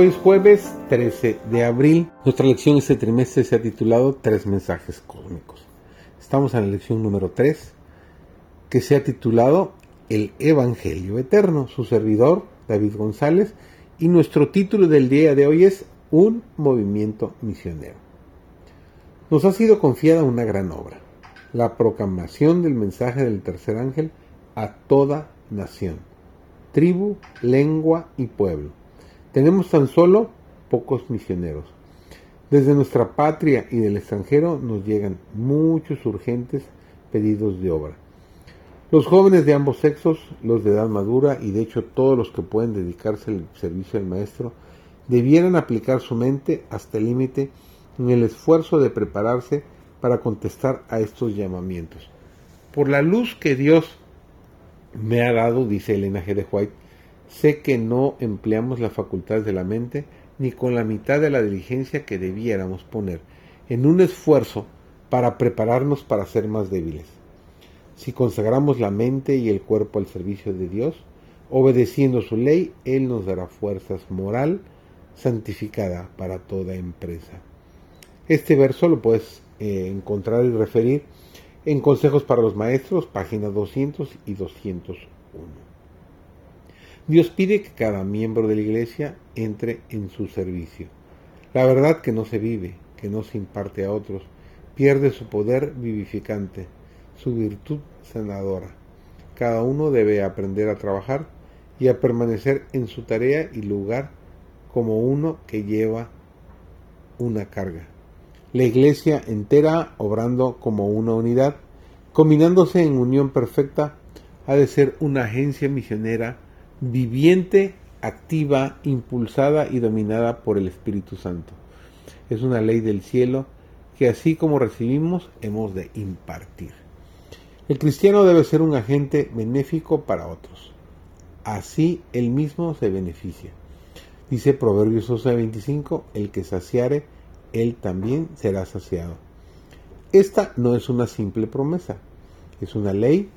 Hoy es jueves 13 de abril. Nuestra lección este trimestre se ha titulado Tres mensajes cósmicos. Estamos en la lección número 3, que se ha titulado El Evangelio Eterno. Su servidor, David González, y nuestro título del día de hoy es Un movimiento misionero. Nos ha sido confiada una gran obra, la proclamación del mensaje del tercer ángel a toda nación, tribu, lengua y pueblo tenemos tan solo pocos misioneros. Desde nuestra patria y del extranjero nos llegan muchos urgentes pedidos de obra. Los jóvenes de ambos sexos, los de edad madura y de hecho todos los que pueden dedicarse al servicio del maestro, debieran aplicar su mente hasta el límite en el esfuerzo de prepararse para contestar a estos llamamientos. Por la luz que Dios me ha dado, dice Elena G. de White, Sé que no empleamos las facultades de la mente ni con la mitad de la diligencia que debiéramos poner en un esfuerzo para prepararnos para ser más débiles. Si consagramos la mente y el cuerpo al servicio de Dios, obedeciendo su ley, Él nos dará fuerzas moral santificada para toda empresa. Este verso lo puedes eh, encontrar y referir en Consejos para los Maestros, páginas 200 y 201. Dios pide que cada miembro de la iglesia entre en su servicio. La verdad que no se vive, que no se imparte a otros, pierde su poder vivificante, su virtud sanadora. Cada uno debe aprender a trabajar y a permanecer en su tarea y lugar como uno que lleva una carga. La iglesia entera, obrando como una unidad, combinándose en unión perfecta, ha de ser una agencia misionera viviente, activa, impulsada y dominada por el Espíritu Santo. Es una ley del cielo que así como recibimos hemos de impartir. El cristiano debe ser un agente benéfico para otros. Así él mismo se beneficia. Dice Proverbios 11:25, el que saciare, él también será saciado. Esta no es una simple promesa, es una ley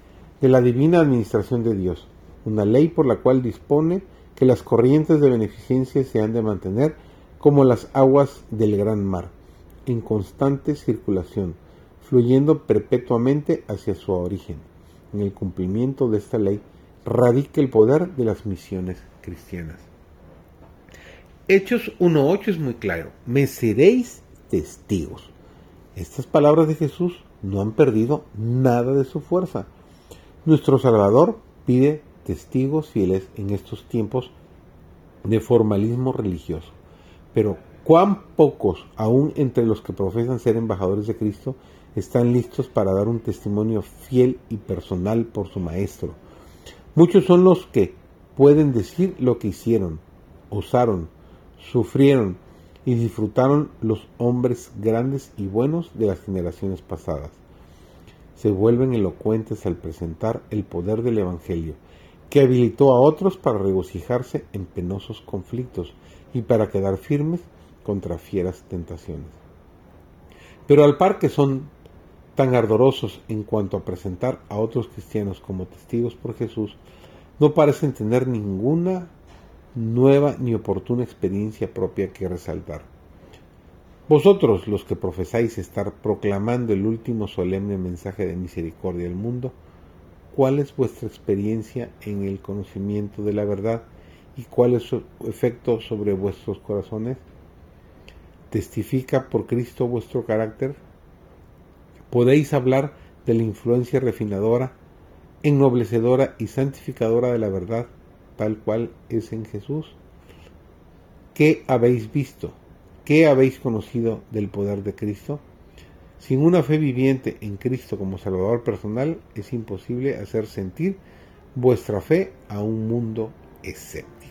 de la divina administración de Dios una ley por la cual dispone que las corrientes de beneficencia se han de mantener como las aguas del gran mar, en constante circulación, fluyendo perpetuamente hacia su origen. En el cumplimiento de esta ley radica el poder de las misiones cristianas. Hechos 1.8 es muy claro, me seréis testigos. Estas palabras de Jesús no han perdido nada de su fuerza. Nuestro Salvador pide testigos fieles en estos tiempos de formalismo religioso. Pero cuán pocos, aún entre los que profesan ser embajadores de Cristo, están listos para dar un testimonio fiel y personal por su Maestro. Muchos son los que pueden decir lo que hicieron, usaron, sufrieron y disfrutaron los hombres grandes y buenos de las generaciones pasadas. Se vuelven elocuentes al presentar el poder del Evangelio que habilitó a otros para regocijarse en penosos conflictos y para quedar firmes contra fieras tentaciones. Pero al par que son tan ardorosos en cuanto a presentar a otros cristianos como testigos por Jesús, no parecen tener ninguna nueva ni oportuna experiencia propia que resaltar. Vosotros, los que profesáis estar proclamando el último solemne mensaje de misericordia al mundo, cuál es vuestra experiencia en el conocimiento de la verdad y cuál es su efecto sobre vuestros corazones. ¿Testifica por Cristo vuestro carácter? ¿Podéis hablar de la influencia refinadora, ennoblecedora y santificadora de la verdad, tal cual es en Jesús? ¿Qué habéis visto? ¿Qué habéis conocido del poder de Cristo? Sin una fe viviente en Cristo como Salvador personal, es imposible hacer sentir vuestra fe a un mundo escéptico.